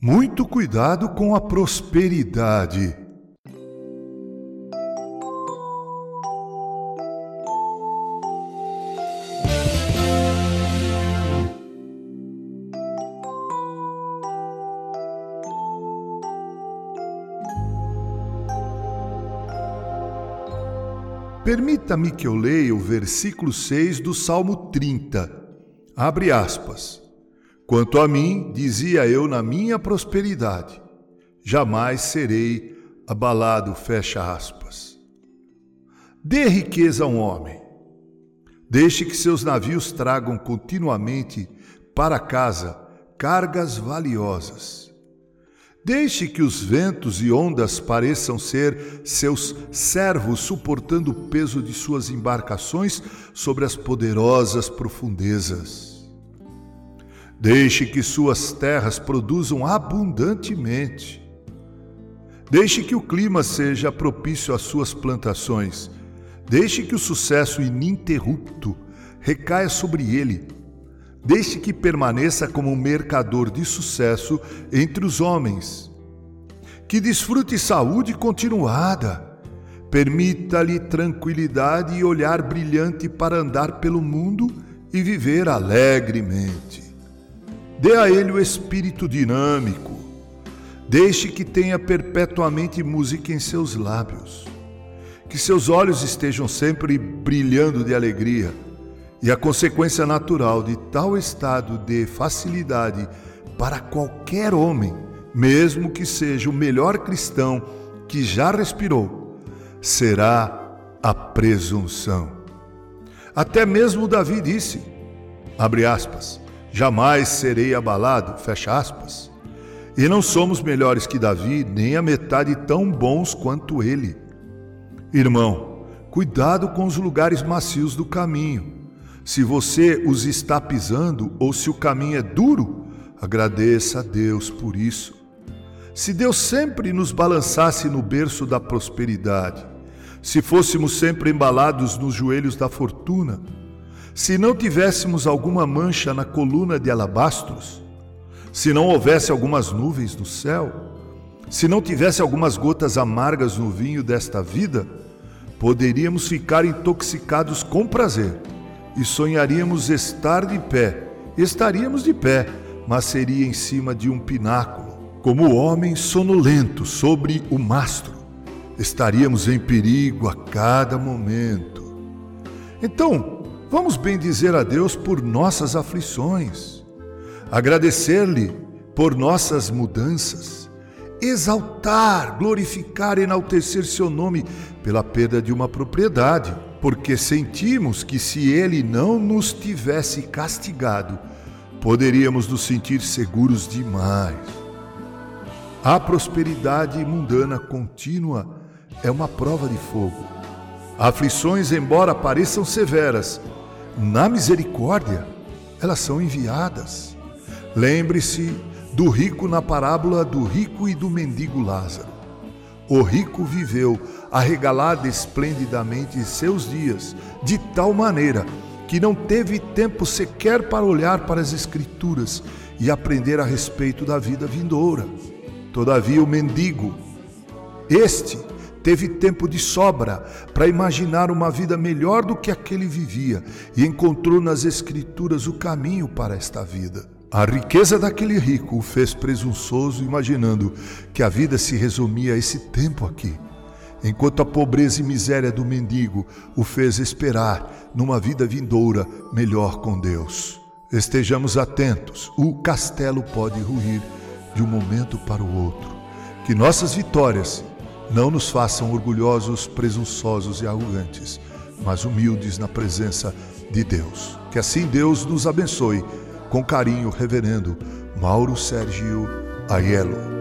Muito cuidado com a prosperidade. Permita-me que eu leia o versículo 6 do Salmo 30. Abre aspas. Quanto a mim, dizia eu na minha prosperidade, jamais serei abalado, fecha aspas. Dê riqueza a um homem. Deixe que seus navios tragam continuamente para casa cargas valiosas. Deixe que os ventos e ondas pareçam ser seus servos suportando o peso de suas embarcações sobre as poderosas profundezas. Deixe que suas terras produzam abundantemente. Deixe que o clima seja propício às suas plantações. Deixe que o sucesso ininterrupto recaia sobre ele Deixe que permaneça como um mercador de sucesso entre os homens. Que desfrute saúde continuada. Permita-lhe tranquilidade e olhar brilhante para andar pelo mundo e viver alegremente. Dê a ele o espírito dinâmico. Deixe que tenha perpetuamente música em seus lábios. Que seus olhos estejam sempre brilhando de alegria e a consequência natural de tal estado de facilidade para qualquer homem, mesmo que seja o melhor cristão que já respirou, será a presunção. Até mesmo Davi disse, abre aspas, jamais serei abalado, fecha aspas. E não somos melhores que Davi, nem a metade tão bons quanto ele. Irmão, cuidado com os lugares macios do caminho se você os está pisando ou se o caminho é duro, agradeça a Deus por isso. Se Deus sempre nos balançasse no berço da prosperidade, se fôssemos sempre embalados nos joelhos da fortuna, se não tivéssemos alguma mancha na coluna de alabastros, se não houvesse algumas nuvens no céu, se não tivesse algumas gotas amargas no vinho desta vida, poderíamos ficar intoxicados com prazer e sonharíamos estar de pé. Estaríamos de pé, mas seria em cima de um pináculo, como o homem sonolento sobre o mastro. Estaríamos em perigo a cada momento. Então, vamos bendizer a Deus por nossas aflições, agradecer-lhe por nossas mudanças, exaltar, glorificar, enaltecer seu nome pela perda de uma propriedade porque sentimos que se ele não nos tivesse castigado, poderíamos nos sentir seguros demais. A prosperidade mundana contínua é uma prova de fogo. Aflições, embora pareçam severas, na misericórdia, elas são enviadas. Lembre-se do rico na parábola do rico e do mendigo Lázaro. O rico viveu arregalado esplendidamente seus dias, de tal maneira que não teve tempo sequer para olhar para as Escrituras e aprender a respeito da vida vindoura. Todavia, o mendigo, este, teve tempo de sobra para imaginar uma vida melhor do que aquele vivia e encontrou nas Escrituras o caminho para esta vida. A riqueza daquele rico o fez presunçoso, imaginando que a vida se resumia a esse tempo aqui, enquanto a pobreza e miséria do mendigo o fez esperar numa vida vindoura melhor com Deus. Estejamos atentos, o castelo pode ruir de um momento para o outro. Que nossas vitórias não nos façam orgulhosos, presunçosos e arrogantes, mas humildes na presença de Deus. Que assim Deus nos abençoe com carinho, reverendo Mauro Sérgio Aiello.